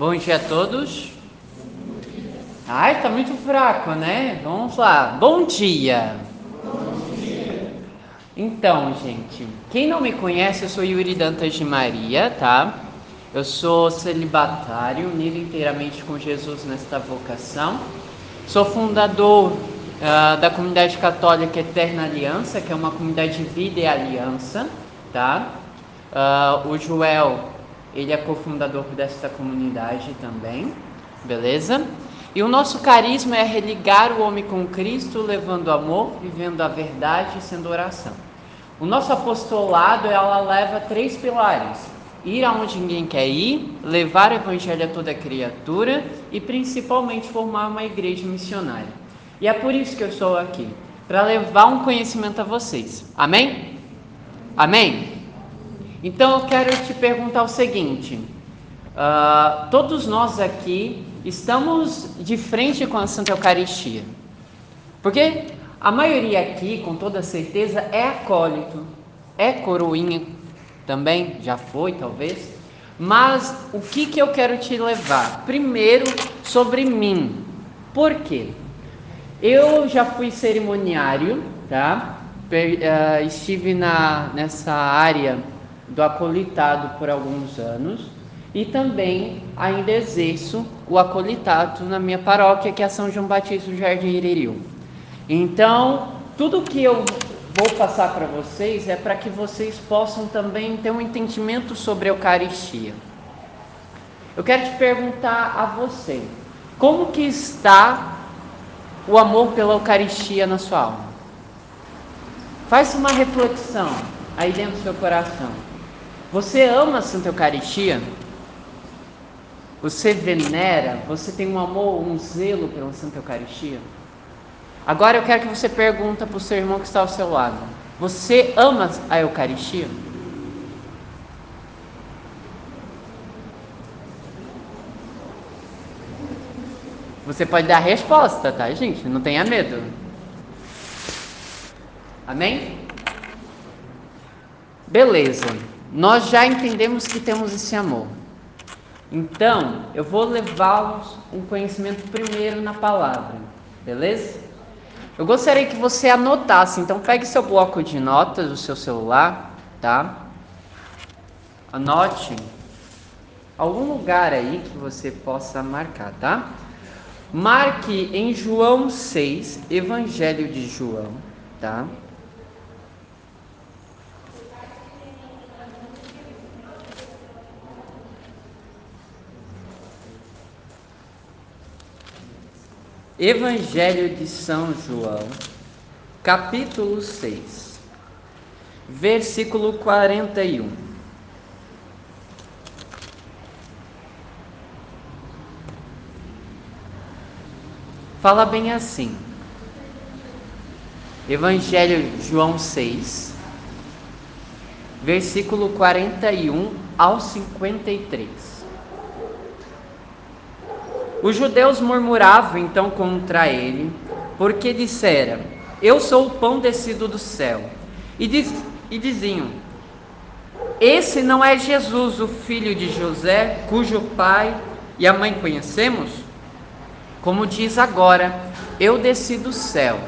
Bom dia a todos. Ai, tá muito fraco, né? Vamos lá. Bom dia. Bom dia. Então, gente, quem não me conhece, eu sou Yuri Dantas de Maria, tá? Eu sou celibatário, unido inteiramente com Jesus nesta vocação. Sou fundador uh, da comunidade católica Eterna Aliança, que é uma comunidade de vida e aliança, tá? Uh, o Joel, ele é cofundador desta comunidade também, beleza? E o nosso carisma é religar o homem com Cristo, levando amor, vivendo a verdade e sendo oração. O nosso apostolado, ela leva três pilares: ir aonde ninguém quer ir, levar o evangelho a toda criatura e principalmente formar uma igreja missionária. E é por isso que eu estou aqui, para levar um conhecimento a vocês. Amém? Amém? Então eu quero te perguntar o seguinte: uh, todos nós aqui estamos de frente com a Santa Eucaristia, porque a maioria aqui, com toda certeza, é acólito, é coroinha também, já foi talvez. Mas o que, que eu quero te levar? Primeiro, sobre mim. Por quê? Eu já fui cerimoniário, tá? Uh, estive na, nessa área do acolitado por alguns anos e também ainda exerço o acolitado na minha paróquia, que é São João Batista do Jardim Iririu. Então, tudo que eu vou passar para vocês é para que vocês possam também ter um entendimento sobre a Eucaristia. Eu quero te perguntar a você, como que está o amor pela Eucaristia na sua alma? Faça uma reflexão aí dentro do seu coração. Você ama a Santa Eucaristia? Você venera? Você tem um amor, um zelo pela Santa Eucaristia? Agora eu quero que você pergunta para o seu irmão que está ao seu lado: Você ama a Eucaristia? Você pode dar a resposta, tá, gente? Não tenha medo. Amém? Beleza nós já entendemos que temos esse amor. Então, eu vou levá-los um conhecimento primeiro na palavra, beleza? Eu gostaria que você anotasse, então pegue seu bloco de notas do seu celular, tá? Anote algum lugar aí que você possa marcar, tá? Marque em João 6, Evangelho de João, tá? Evangelho de São João, capítulo 6, versículo 41. Fala bem assim. Evangelho de João 6, versículo 41 ao 53. Os judeus murmuravam então contra ele, porque disseram: Eu sou o pão descido do céu. E, diz, e diziam: Esse não é Jesus, o filho de José, cujo pai e a mãe conhecemos? Como diz agora: Eu desci do céu.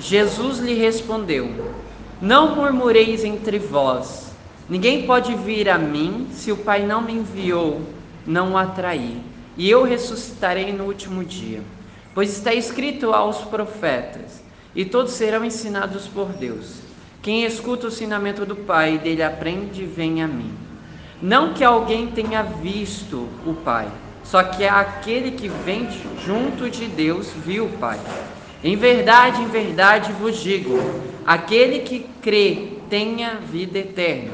Jesus lhe respondeu: Não murmureis entre vós. Ninguém pode vir a mim se o Pai não me enviou, não o atrair e eu ressuscitarei no último dia. Pois está escrito aos profetas, e todos serão ensinados por Deus. Quem escuta o ensinamento do Pai e dele aprende, vem a mim. Não que alguém tenha visto o Pai, só que aquele que vem junto de Deus viu o Pai. Em verdade, em verdade vos digo: aquele que crê tenha vida eterna.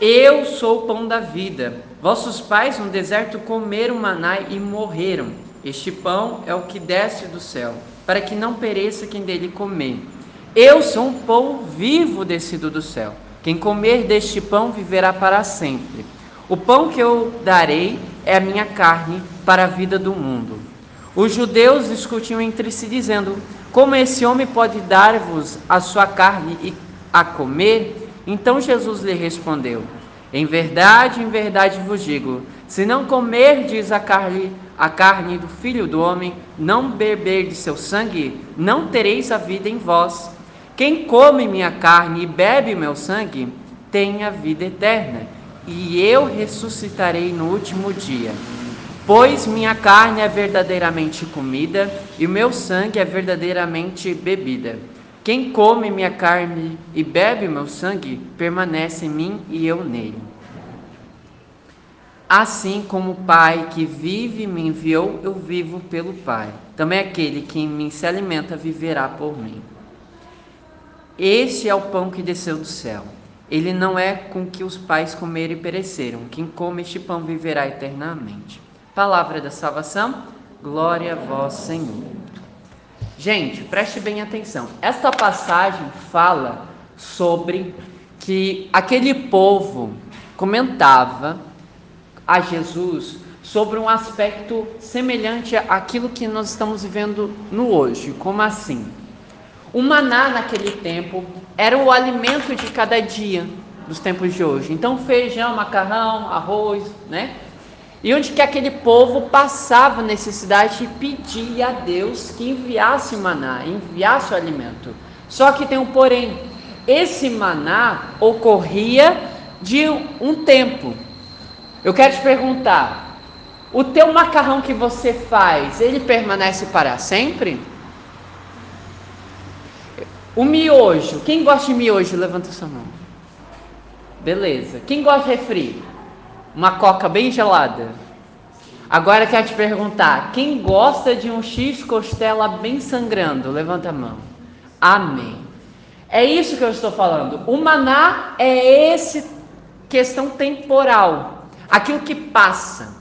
Eu sou o pão da vida. Vossos pais no deserto comeram maná e morreram. Este pão é o que desce do céu, para que não pereça quem dele comer. Eu sou um pão vivo descido do céu. Quem comer deste pão viverá para sempre. O pão que eu darei é a minha carne para a vida do mundo. Os judeus discutiam entre si, dizendo: Como esse homem pode dar-vos a sua carne a comer? Então Jesus lhe respondeu: Em verdade, em verdade vos digo: Se não comerdes a carne, a carne do Filho do Homem, não beber de seu sangue, não tereis a vida em vós. Quem come minha carne e bebe meu sangue, tem a vida eterna, e eu ressuscitarei no último dia. Pois minha carne é verdadeiramente comida e o meu sangue é verdadeiramente bebida. Quem come minha carne e bebe meu sangue, permanece em mim e eu nele. Assim como o Pai que vive me enviou, eu vivo pelo Pai. Também aquele que em mim se alimenta viverá por mim. Este é o pão que desceu do céu. Ele não é com que os pais comeram e pereceram. Quem come este pão viverá eternamente. Palavra da salvação, glória a vós, Senhor. Gente, preste bem atenção. Esta passagem fala sobre que aquele povo comentava a Jesus sobre um aspecto semelhante àquilo que nós estamos vivendo no hoje. Como assim? O maná naquele tempo era o alimento de cada dia dos tempos de hoje. Então feijão, macarrão, arroz, né? E onde que aquele povo passava necessidade e pedia a Deus que enviasse maná, enviasse o alimento. Só que tem um porém. Esse maná ocorria de um tempo, eu quero te perguntar: o teu macarrão que você faz, ele permanece para sempre? O miojo, quem gosta de miojo, levanta sua mão. Beleza. Quem gosta de refri? Uma coca bem gelada. Agora quero te perguntar: quem gosta de um X costela bem sangrando? Levanta a mão. Amém. É isso que eu estou falando. O maná é esse questão temporal aquilo que passa,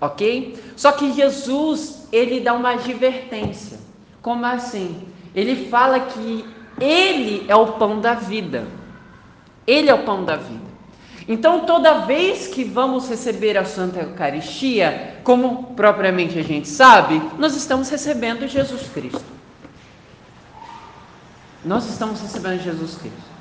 ok? Só que Jesus, ele dá uma advertência. Como assim? Ele fala que ele é o pão da vida. Ele é o pão da vida. Então, toda vez que vamos receber a Santa Eucaristia, como propriamente a gente sabe, nós estamos recebendo Jesus Cristo. Nós estamos recebendo Jesus Cristo.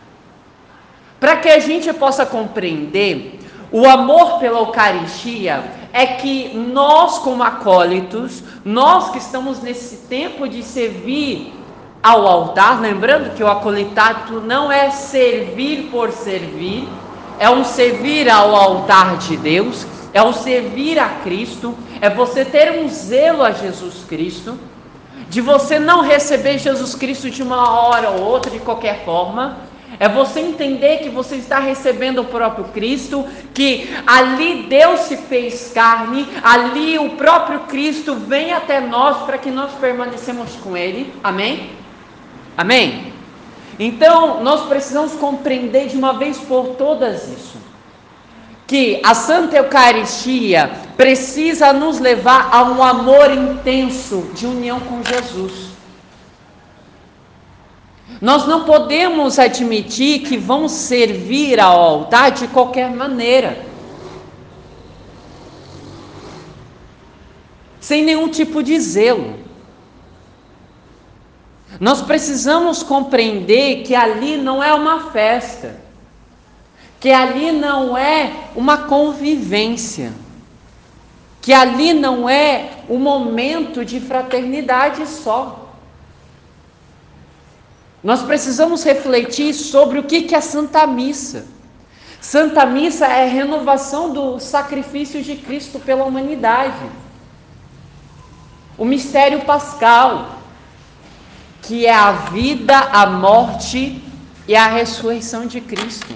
Para que a gente possa compreender o amor pela Eucaristia é que nós, como acólitos, nós que estamos nesse tempo de servir ao altar, lembrando que o acolitato não é servir por servir, é um servir ao altar de Deus, é um servir a Cristo, é você ter um zelo a Jesus Cristo, de você não receber Jesus Cristo de uma hora ou outra, de qualquer forma, é você entender que você está recebendo o próprio Cristo, que ali Deus se fez carne, ali o próprio Cristo vem até nós para que nós permanecemos com Ele. Amém? Amém? Então, nós precisamos compreender de uma vez por todas isso. Que a Santa Eucaristia precisa nos levar a um amor intenso de união com Jesus. Nós não podemos admitir que vamos servir ao altar de qualquer maneira. Sem nenhum tipo de zelo. Nós precisamos compreender que ali não é uma festa, que ali não é uma convivência, que ali não é um momento de fraternidade só. Nós precisamos refletir sobre o que é Santa Missa. Santa Missa é a renovação do sacrifício de Cristo pela humanidade. O mistério pascal, que é a vida, a morte e a ressurreição de Cristo.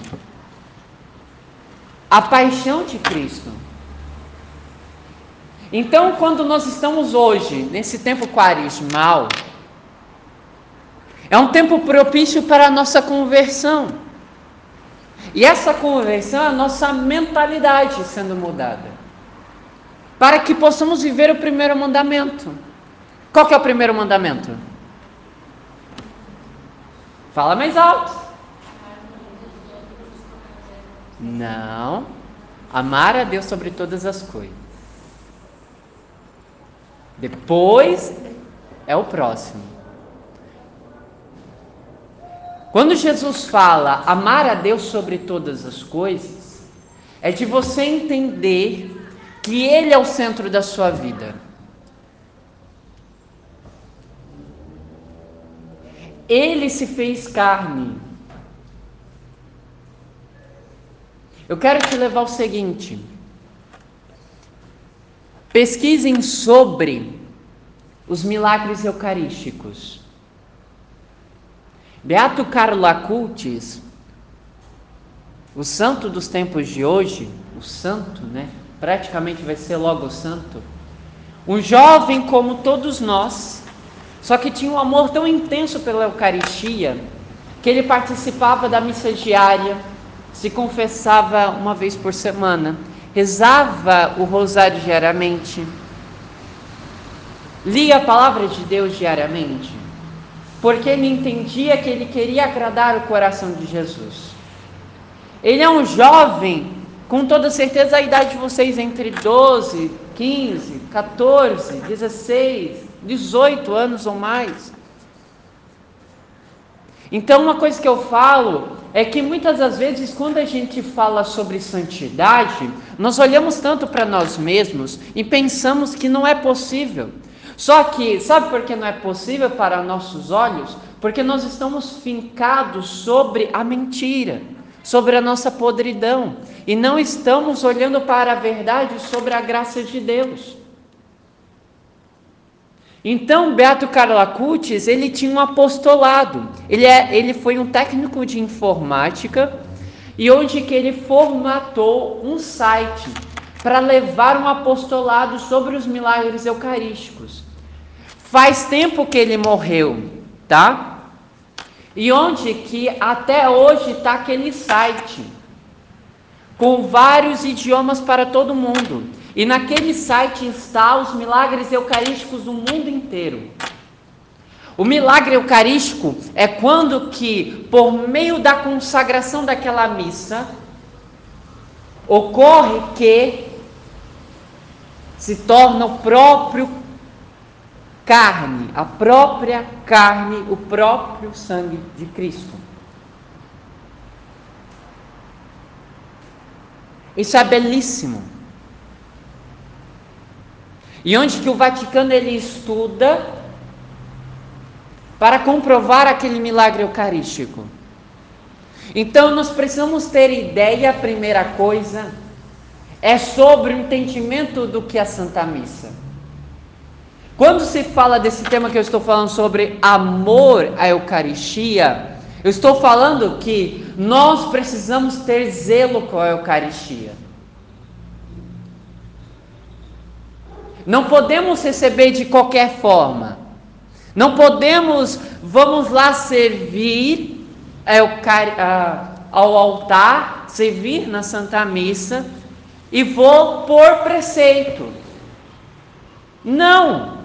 A paixão de Cristo. Então, quando nós estamos hoje, nesse tempo quaresmal, é um tempo propício para a nossa conversão. E essa conversão é a nossa mentalidade sendo mudada. Para que possamos viver o primeiro mandamento. Qual é o primeiro mandamento? Fala mais alto. Não. Amar a Deus sobre todas as coisas. Depois é o próximo. Quando Jesus fala amar a Deus sobre todas as coisas, é de você entender que Ele é o centro da sua vida. Ele se fez carne. Eu quero te levar ao seguinte: pesquisem sobre os milagres eucarísticos. Beato Carlo Acutis, o santo dos tempos de hoje, o santo, né? Praticamente vai ser logo santo. Um jovem como todos nós, só que tinha um amor tão intenso pela Eucaristia que ele participava da missa diária, se confessava uma vez por semana, rezava o rosário diariamente, lia a palavra de Deus diariamente, porque ele entendia que ele queria agradar o coração de Jesus. Ele é um jovem, com toda certeza a idade de vocês entre 12, 15, 14, 16, 18 anos ou mais. Então, uma coisa que eu falo é que muitas das vezes, quando a gente fala sobre santidade, nós olhamos tanto para nós mesmos e pensamos que não é possível. Só que, sabe por que não é possível para nossos olhos? Porque nós estamos fincados sobre a mentira, sobre a nossa podridão, e não estamos olhando para a verdade sobre a graça de Deus. Então, Beato Carlo Acutis, ele tinha um apostolado. Ele, é, ele foi um técnico de informática e onde que ele formatou um site para levar um apostolado sobre os milagres eucarísticos. Faz tempo que ele morreu, tá? E onde que até hoje está aquele site com vários idiomas para todo mundo. E naquele site está os milagres eucarísticos do mundo inteiro. O milagre eucarístico é quando que, por meio da consagração daquela missa, ocorre que se torna o próprio carne, a própria carne, o próprio sangue de Cristo. Isso é belíssimo. E onde que o Vaticano ele estuda para comprovar aquele milagre eucarístico. Então nós precisamos ter ideia, a primeira coisa, é sobre o entendimento do que é a Santa Missa. Quando se fala desse tema que eu estou falando sobre amor à Eucaristia, eu estou falando que nós precisamos ter zelo com a Eucaristia. Não podemos receber de qualquer forma. Não podemos, vamos lá servir ao altar, servir na Santa Missa e vou por preceito. Não!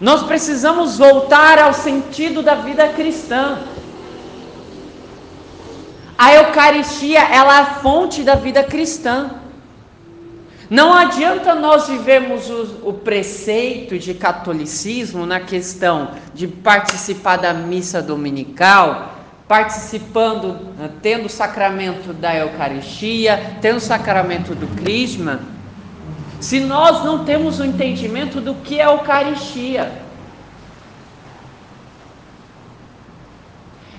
Nós precisamos voltar ao sentido da vida cristã. A Eucaristia, ela é a fonte da vida cristã. Não adianta nós vivermos o, o, preceito de catolicismo na questão de participar da missa dominical, participando, eh, tendo o sacramento da Eucaristia, tendo o sacramento do Crisma, se nós não temos o entendimento do que é Eucaristia.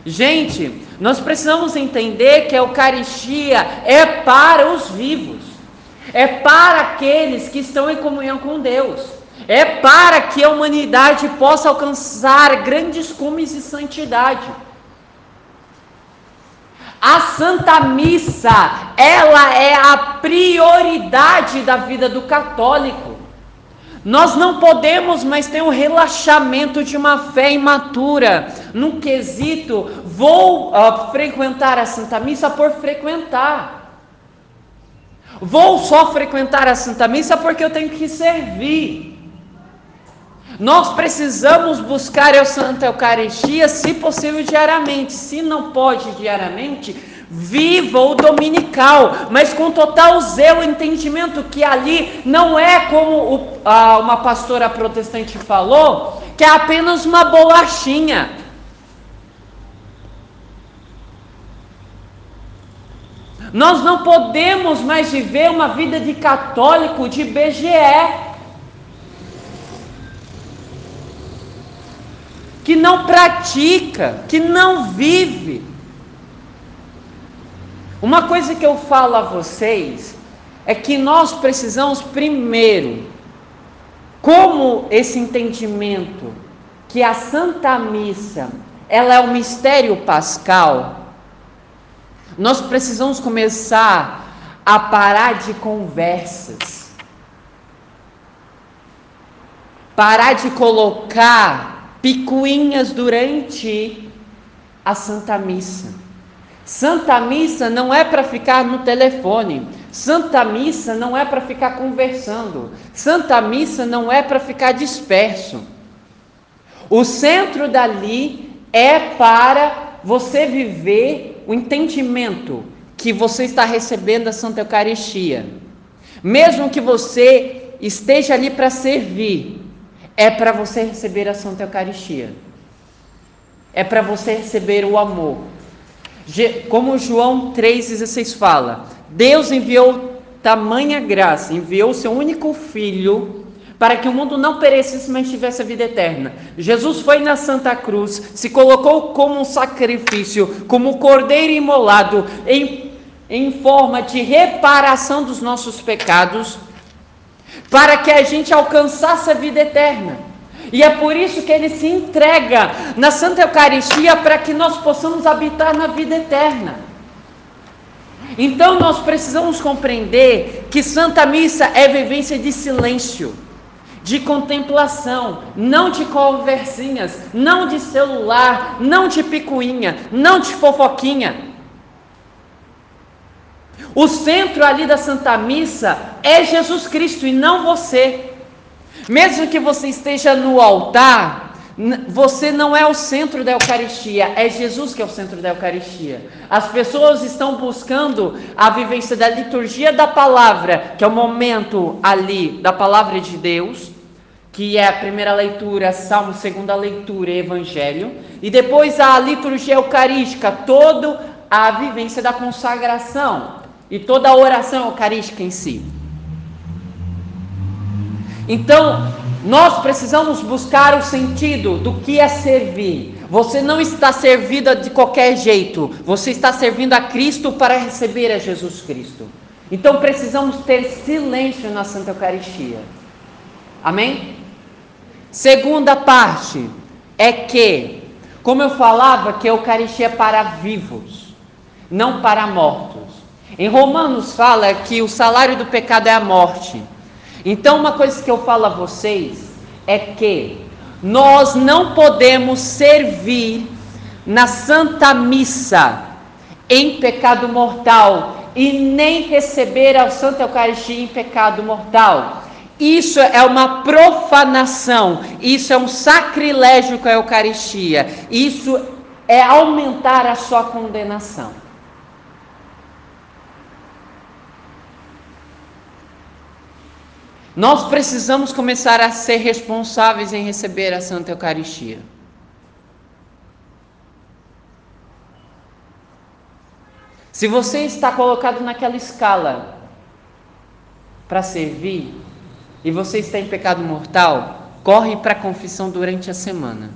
Gente, nós precisamos entender que a Eucaristia é para os vivos é para aqueles que estão em comunhão com Deus, é para que a humanidade possa alcançar grandes cumes de santidade. A Santa Missa, ela é a prioridade da vida do católico. Nós não podemos mais ter um relaxamento de uma fé imatura, num quesito, vou uh, frequentar a Santa Missa por frequentar. Vou só frequentar a Santa Missa porque eu tenho que servir. Nós precisamos buscar a Santa Eucaristia, se possível, diariamente. Se não pode diariamente, viva o dominical, mas com total zelo entendimento que ali não é como o, a, uma pastora protestante falou, que é apenas uma bolachinha. Nós não podemos mais viver uma vida de católico de BGE. Que não pratica, que não vive. Uma coisa que eu falo a vocês é que nós precisamos primeiro, como esse entendimento que a Santa Missa, ela é o mistério pascal, nós precisamos começar a parar de conversas. Parar de colocar picuinhas durante a Santa Missa. Santa Missa não é para ficar no telefone. Santa Missa não é para ficar conversando. Santa Missa não é para ficar disperso. O centro dali é para você viver o entendimento que você está recebendo a Santa Eucaristia. Mesmo que você esteja ali para servir, é para você receber a Santa Eucaristia. É para você receber o amor. Como João 3,16 fala, Deus enviou tamanha graça, enviou seu único filho para que o mundo não perecesse, mas tivesse a vida eterna. Jesus foi na Santa Cruz, se colocou como um sacrifício, como cordeiro imolado, em, em forma de reparação dos nossos pecados, para que a gente alcançasse a vida eterna. E é por isso que ele se entrega na Santa Eucaristia para que nós possamos habitar na vida eterna. Então nós precisamos compreender que Santa Missa é vivência de silêncio de contemplação, não de conversinhas, não de celular, não de picuinha, não de fofoquinha. O centro ali da Santa Missa é Jesus Cristo e não você. Mesmo que você esteja no altar, você não é o centro da Eucaristia, é Jesus que é o centro da Eucaristia. As pessoas estão buscando a vivência da liturgia da palavra, que é o momento ali da palavra de Deus, que é a primeira leitura, Salmo, segunda leitura, Evangelho, e depois a liturgia eucarística, toda a vivência da consagração e toda a oração eucarística em si. Então, nós precisamos buscar o sentido do que é servir. Você não está servida de qualquer jeito, você está servindo a Cristo para receber a Jesus Cristo. Então precisamos ter silêncio na Santa Eucaristia. Amém? Segunda parte é que, como eu falava, que a Eucaristia é para vivos, não para mortos. Em Romanos fala que o salário do pecado é a morte. Então, uma coisa que eu falo a vocês é que nós não podemos servir na Santa Missa em pecado mortal e nem receber a Santa Eucaristia em pecado mortal. Isso é uma profanação, isso é um sacrilégio com a Eucaristia, isso é aumentar a sua condenação. Nós precisamos começar a ser responsáveis em receber a Santa Eucaristia. Se você está colocado naquela escala para servir, e você está em pecado mortal, corre para a confissão durante a semana.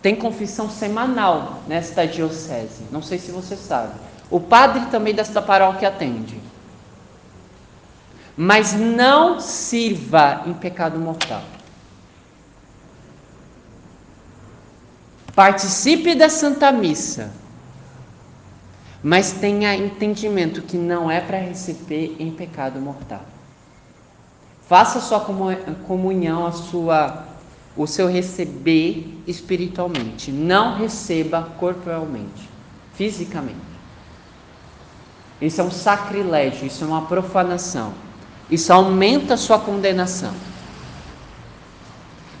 Tem confissão semanal nesta diocese. Não sei se você sabe. O padre também desta paróquia atende. Mas não sirva em pecado mortal. Participe da Santa Missa. Mas tenha entendimento que não é para receber em pecado mortal. Faça a sua comunhão, a sua, o seu receber espiritualmente. Não receba corporalmente, fisicamente. Isso é um sacrilégio, isso é uma profanação. Isso aumenta a sua condenação.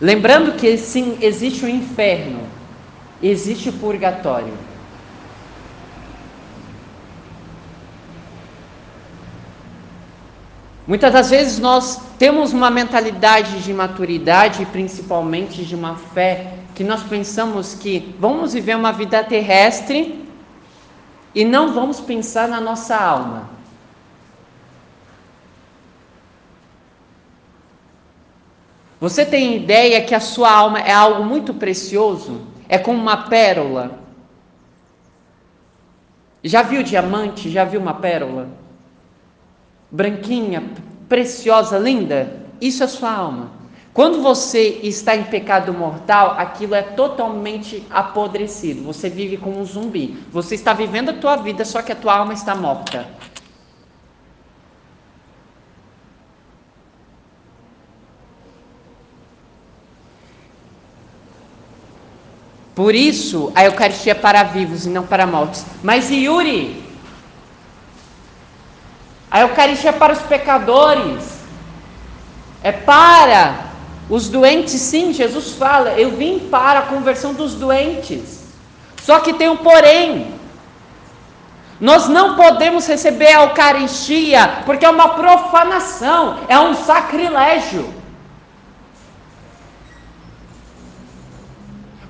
Lembrando que sim, existe o inferno, existe o purgatório. Muitas das vezes nós temos uma mentalidade de maturidade, principalmente de uma fé, que nós pensamos que vamos viver uma vida terrestre e não vamos pensar na nossa alma. Você tem ideia que a sua alma é algo muito precioso? É como uma pérola. Já viu diamante? Já viu uma pérola? Branquinha, preciosa, linda? Isso é sua alma. Quando você está em pecado mortal, aquilo é totalmente apodrecido. Você vive como um zumbi. Você está vivendo a tua vida, só que a tua alma está morta. Por isso, a Eucaristia é para vivos e não para mortos. Mas Yuri, a Eucaristia é para os pecadores. É para os doentes, sim, Jesus fala, eu vim para a conversão dos doentes. Só que tem um porém. Nós não podemos receber a Eucaristia porque é uma profanação, é um sacrilégio.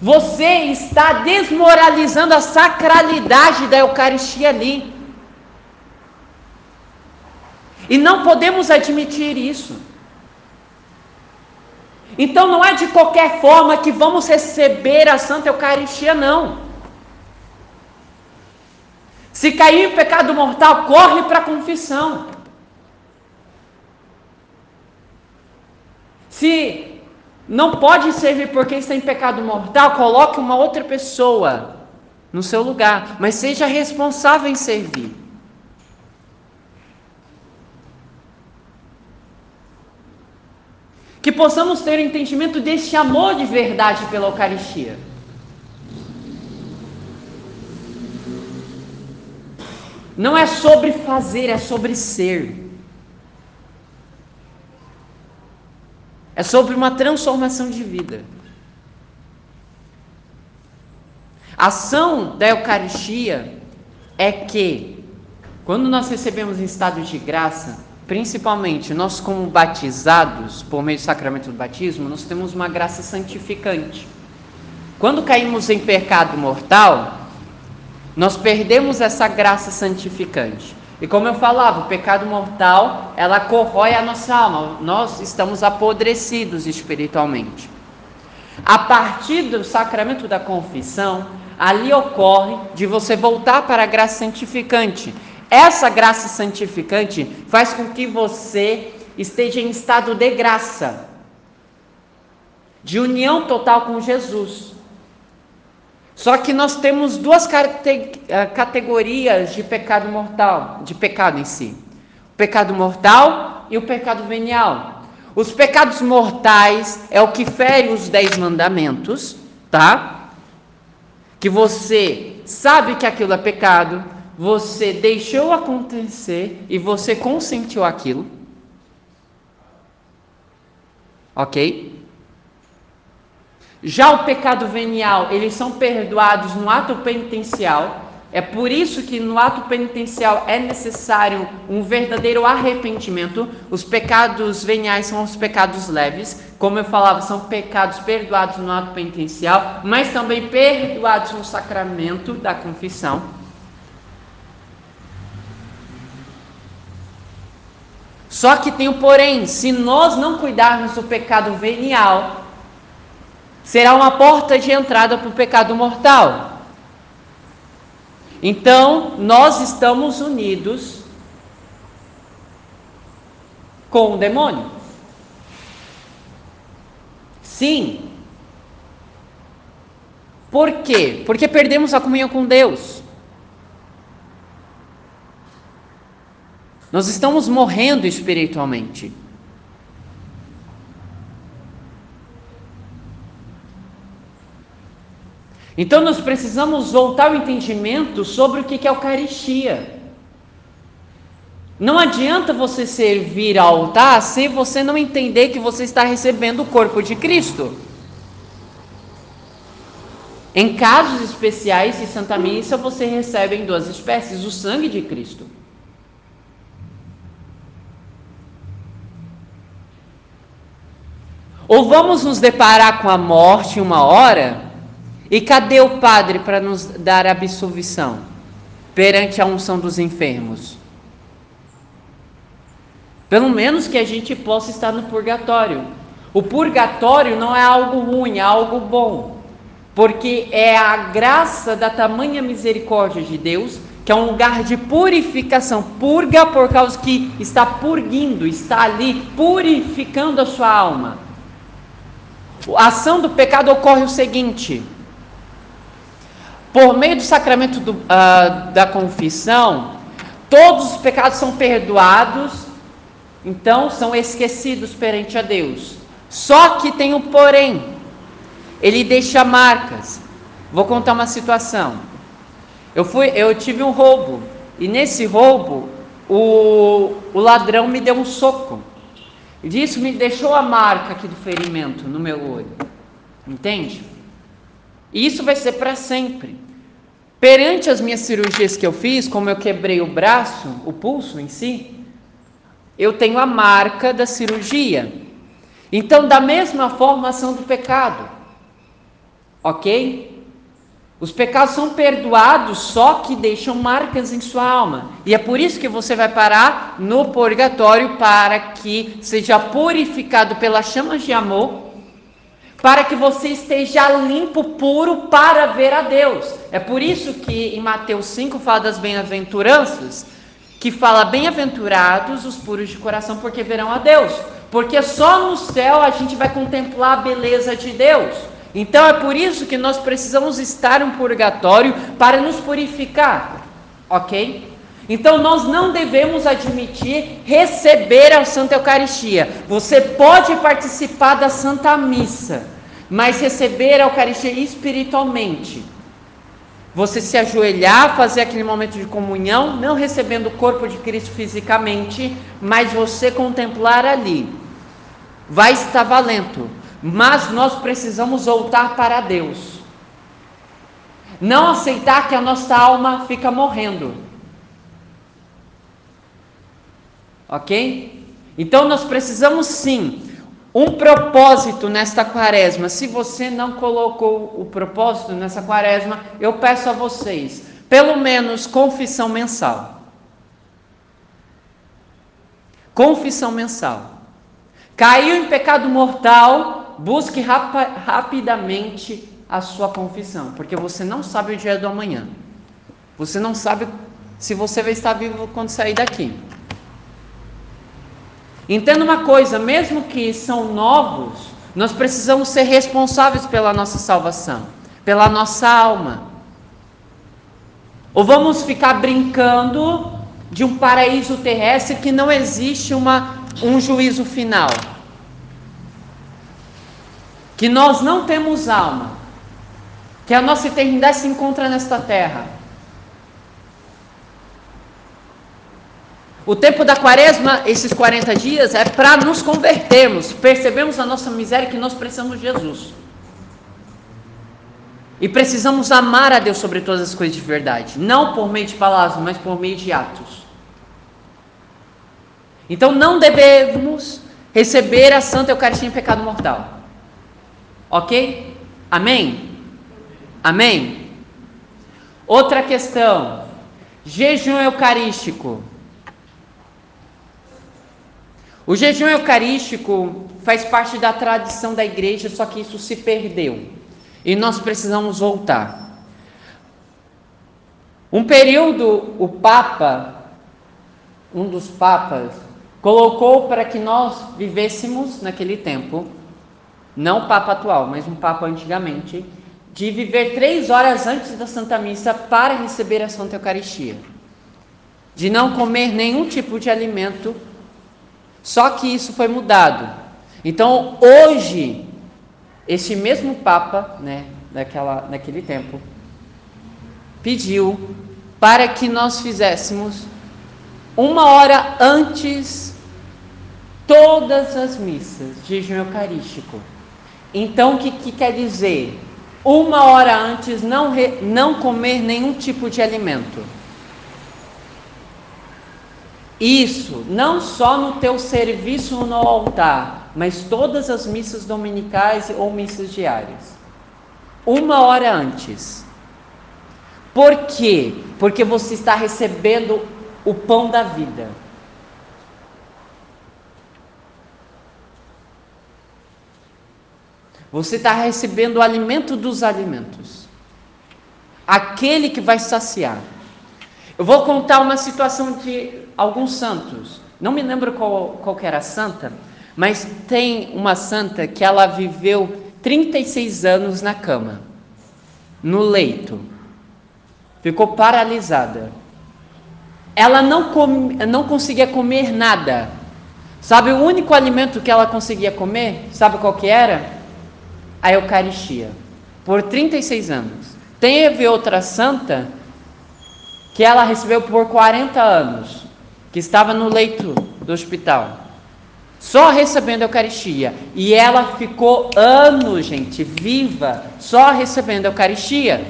Você está desmoralizando a sacralidade da Eucaristia ali. E não podemos admitir isso. Então não é de qualquer forma que vamos receber a Santa Eucaristia, não. Se cair em pecado mortal, corre para a confissão. Se não pode servir porque está em pecado mortal, coloque uma outra pessoa no seu lugar, mas seja responsável em servir. Que possamos ter entendimento deste amor de verdade pela Eucaristia. Não é sobre fazer, é sobre ser. É sobre uma transformação de vida. A ação da Eucaristia é que, quando nós recebemos em estado de graça, principalmente nós como batizados, por meio do sacramento do batismo, nós temos uma graça santificante. Quando caímos em pecado mortal, nós perdemos essa graça santificante. E como eu falava, o pecado mortal, ela corrói a nossa alma. Nós estamos apodrecidos espiritualmente. A partir do sacramento da confissão, ali ocorre de você voltar para a graça santificante. Essa graça santificante faz com que você esteja em estado de graça, de união total com Jesus. Só que nós temos duas eh, categorias de pecado mortal, de pecado em si: o pecado mortal e o pecado venial. Os pecados mortais é o que fere os dez mandamentos, tá? Que você sabe que aquilo é pecado, você deixou acontecer e você consentiu aquilo. Ok? Já o pecado venial, eles são perdoados no ato penitencial. É por isso que no ato penitencial é necessário um verdadeiro arrependimento. Os pecados veniais são os pecados leves, como eu falava, são pecados perdoados no ato penitencial, mas também perdoados no sacramento da confissão. Só que tem o porém, se nós não cuidarmos do pecado venial, será uma porta de entrada para o pecado mortal. Então, nós estamos unidos com o demônio. Sim. Por quê? Porque perdemos a comunhão com Deus. Nós estamos morrendo espiritualmente. Então nós precisamos voltar ao entendimento sobre o que é Eucaristia. Não adianta você servir ao altar se você não entender que você está recebendo o corpo de Cristo. Em casos especiais de Santa Missa, você recebe em duas espécies o sangue de Cristo. Ou vamos nos deparar com a morte uma hora, e cadê o padre para nos dar absolvição? perante a unção dos enfermos? Pelo menos que a gente possa estar no purgatório. O purgatório não é algo ruim, é algo bom. Porque é a graça da tamanha misericórdia de Deus, que é um lugar de purificação. Purga por causa que está purgindo, está ali purificando a sua alma. A ação do pecado ocorre o seguinte: por meio do sacramento do, uh, da confissão, todos os pecados são perdoados então são esquecidos perante a Deus. Só que tem um porém. Ele deixa marcas. Vou contar uma situação. Eu fui, eu tive um roubo e nesse roubo o, o ladrão me deu um soco. E disso me deixou a marca aqui do ferimento no meu olho. Entende? E isso vai ser para sempre. Perante as minhas cirurgias que eu fiz, como eu quebrei o braço, o pulso em si, eu tenho a marca da cirurgia. Então, da mesma forma, ação do pecado. Ok? Os pecados são perdoados, só que deixam marcas em sua alma. E é por isso que você vai parar no purgatório para que seja purificado pelas chamas de amor, para que você esteja limpo, puro para ver a Deus. É por isso que em Mateus 5 fala das bem-aventuranças que fala: Bem-aventurados os puros de coração, porque verão a Deus. Porque só no céu a gente vai contemplar a beleza de Deus. Então é por isso que nós precisamos estar no purgatório para nos purificar, ok? Então nós não devemos admitir receber a Santa Eucaristia. Você pode participar da Santa Missa, mas receber a Eucaristia espiritualmente você se ajoelhar, fazer aquele momento de comunhão, não recebendo o corpo de Cristo fisicamente, mas você contemplar ali. Vai estar valendo, mas nós precisamos voltar para Deus. Não aceitar que a nossa alma fica morrendo. Ok? Então nós precisamos sim um propósito nesta quaresma. Se você não colocou o propósito nessa quaresma, eu peço a vocês, pelo menos confissão mensal. Confissão mensal. Caiu em pecado mortal, busque rap rapidamente a sua confissão, porque você não sabe o dia do amanhã. Você não sabe se você vai estar vivo quando sair daqui. Entenda uma coisa: mesmo que são novos, nós precisamos ser responsáveis pela nossa salvação, pela nossa alma. Ou vamos ficar brincando de um paraíso terrestre que não existe uma, um juízo final? Que nós não temos alma, que a nossa eternidade se encontra nesta terra. O tempo da quaresma, esses 40 dias, é para nos convertermos, percebemos a nossa miséria que nós precisamos de Jesus. E precisamos amar a Deus sobre todas as coisas de verdade, não por meio de palavras, mas por meio de atos. Então não devemos receber a Santa Eucaristia em pecado mortal. Ok? Amém? Amém? Outra questão: jejum eucarístico. O jejum eucarístico faz parte da tradição da igreja, só que isso se perdeu. E nós precisamos voltar. Um período, o Papa, um dos papas, colocou para que nós vivêssemos naquele tempo, não o Papa atual, mas um Papa antigamente, de viver três horas antes da Santa Missa para receber a Santa Eucaristia. De não comer nenhum tipo de alimento só que isso foi mudado. Então, hoje, este mesmo Papa, né, daquela, naquele tempo, pediu para que nós fizéssemos uma hora antes todas as missas de jejum eucarístico. Então, o que, que quer dizer? Uma hora antes não, re, não comer nenhum tipo de alimento. Isso, não só no teu serviço no altar, mas todas as missas dominicais ou missas diárias. Uma hora antes. Por quê? Porque você está recebendo o pão da vida. Você está recebendo o alimento dos alimentos. Aquele que vai saciar. Eu vou contar uma situação de alguns santos. Não me lembro qual, qual era a santa, mas tem uma santa que ela viveu 36 anos na cama, no leito. Ficou paralisada. Ela não, não conseguia comer nada. Sabe o único alimento que ela conseguia comer? Sabe qual que era? A Eucaristia por 36 anos. Teve outra santa que ela recebeu por 40 anos, que estava no leito do hospital, só recebendo a Eucaristia. E ela ficou anos, gente, viva, só recebendo a Eucaristia.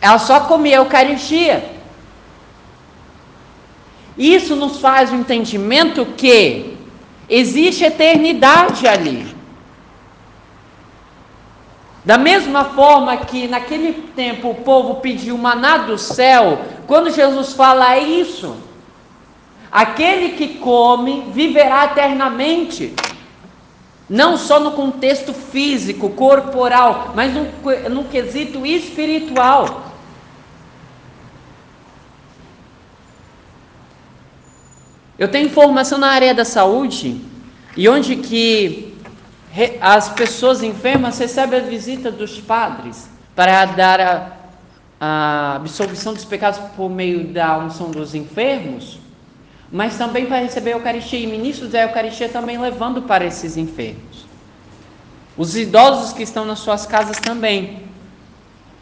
Ela só comia a Eucaristia. Isso nos faz o entendimento que Existe eternidade ali. Da mesma forma que naquele tempo o povo pediu maná do céu, quando Jesus fala isso, aquele que come viverá eternamente. Não só no contexto físico, corporal, mas no, no quesito espiritual. Eu tenho formação na área da saúde e onde que as pessoas enfermas recebem a visita dos padres para dar a, a absolvição dos pecados por meio da unção dos enfermos, mas também para receber a Eucaristia e ministros da Eucaristia também levando para esses enfermos. Os idosos que estão nas suas casas também.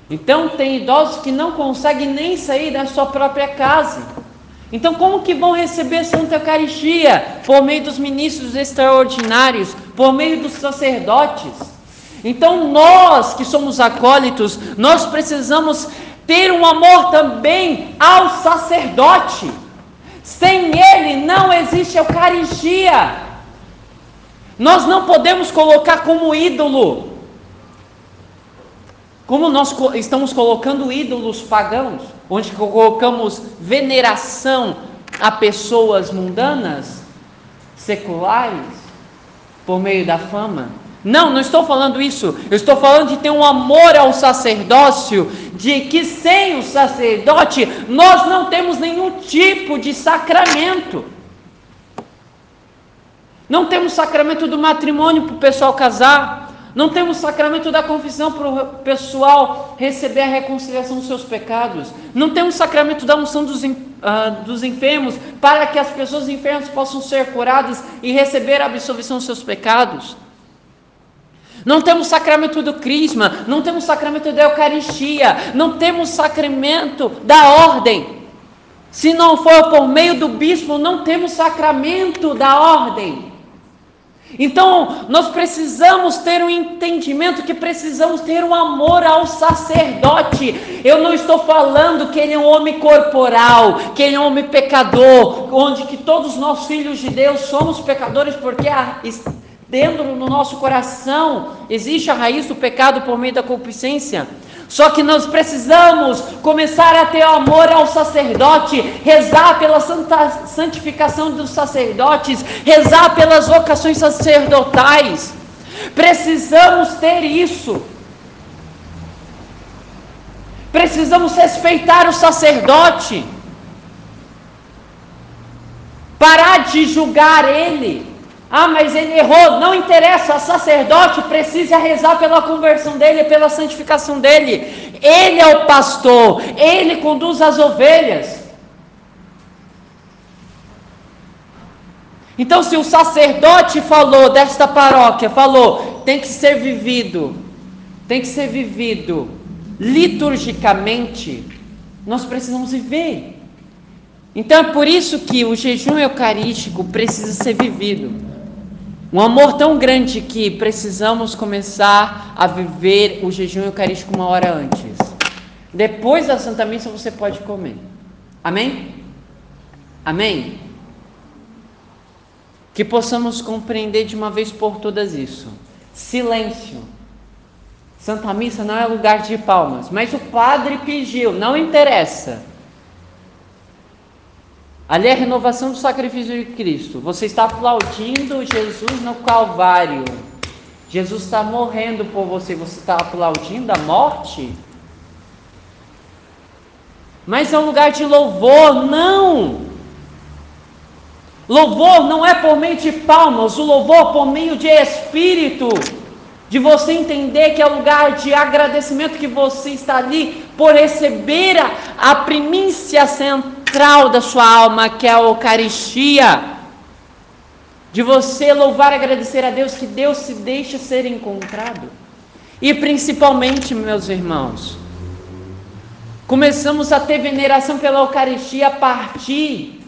Então tem idosos que não conseguem nem sair da sua própria casa então, como que vão receber Santa Eucaristia? Por meio dos ministros extraordinários, por meio dos sacerdotes. Então, nós que somos acólitos, nós precisamos ter um amor também ao sacerdote. Sem ele não existe Eucaristia. Nós não podemos colocar como ídolo, como nós estamos colocando ídolos pagãos onde colocamos veneração a pessoas mundanas, seculares, por meio da fama. Não, não estou falando isso. Eu estou falando de ter um amor ao sacerdócio, de que sem o sacerdote nós não temos nenhum tipo de sacramento. Não temos sacramento do matrimônio para o pessoal casar. Não temos sacramento da confissão para o pessoal receber a reconciliação dos seus pecados. Não temos sacramento da unção dos, uh, dos enfermos para que as pessoas enfermas possam ser curadas e receber a absolvição dos seus pecados. Não temos sacramento do crisma, não temos sacramento da Eucaristia, não temos sacramento da ordem. Se não for por meio do bispo, não temos sacramento da ordem. Então, nós precisamos ter um entendimento que precisamos ter um amor ao sacerdote. Eu não estou falando que ele é um homem corporal, que ele é um homem pecador, onde que todos nós filhos de Deus somos pecadores porque dentro do nosso coração existe a raiz do pecado por meio da concupiscência. Só que nós precisamos começar a ter amor ao sacerdote, rezar pela santa, santificação dos sacerdotes, rezar pelas vocações sacerdotais. Precisamos ter isso. Precisamos respeitar o sacerdote. Parar de julgar ele. Ah, mas ele errou. Não interessa, o sacerdote precisa rezar pela conversão dele, pela santificação dele. Ele é o pastor, ele conduz as ovelhas. Então, se o sacerdote falou desta paróquia, falou, tem que ser vivido, tem que ser vivido liturgicamente, nós precisamos viver. Então é por isso que o jejum eucarístico precisa ser vivido. Um amor tão grande que precisamos começar a viver o jejum eucarístico uma hora antes. Depois da Santa Missa você pode comer. Amém? Amém? Que possamos compreender de uma vez por todas isso. Silêncio. Santa Missa não é lugar de palmas, mas o padre pediu, não interessa. Ali é a renovação do sacrifício de Cristo. Você está aplaudindo Jesus no Calvário. Jesus está morrendo por você. Você está aplaudindo a morte? Mas é um lugar de louvor, não. Louvor não é por meio de palmas, o louvor por meio de espírito de você entender que é o lugar de agradecimento que você está ali por receber a, a primícia central da sua alma, que é a Eucaristia. De você louvar e agradecer a Deus que Deus se deixa ser encontrado. E principalmente, meus irmãos, começamos a ter veneração pela Eucaristia a partir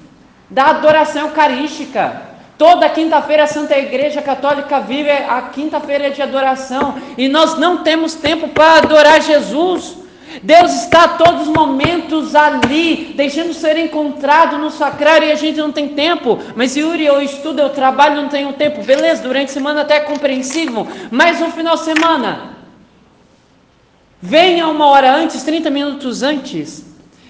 da adoração eucarística. Toda quinta-feira a Santa Igreja Católica vive a quinta-feira de adoração e nós não temos tempo para adorar Jesus. Deus está a todos os momentos ali, deixando ser encontrado no sacrário e a gente não tem tempo. Mas Yuri, eu estudo, eu trabalho, não tenho tempo. Beleza, durante a semana até é compreensível, mas no final de semana, venha uma hora antes, 30 minutos antes,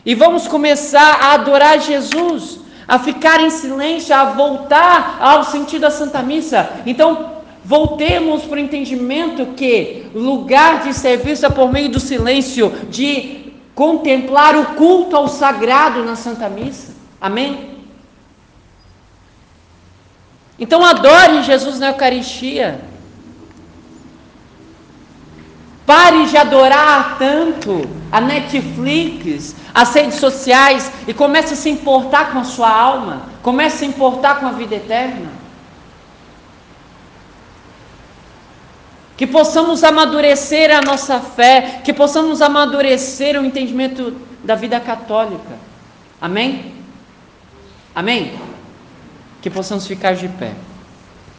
e vamos começar a adorar Jesus a ficar em silêncio, a voltar ao sentido da Santa Missa. Então, voltemos para o entendimento que lugar de serviço é por meio do silêncio, de contemplar o culto ao sagrado na Santa Missa. Amém? Então adore Jesus na Eucaristia. Pare de adorar tanto a Netflix, as redes sociais e comece a se importar com a sua alma, comece a se importar com a vida eterna. Que possamos amadurecer a nossa fé, que possamos amadurecer o entendimento da vida católica. Amém? Amém? Que possamos ficar de pé.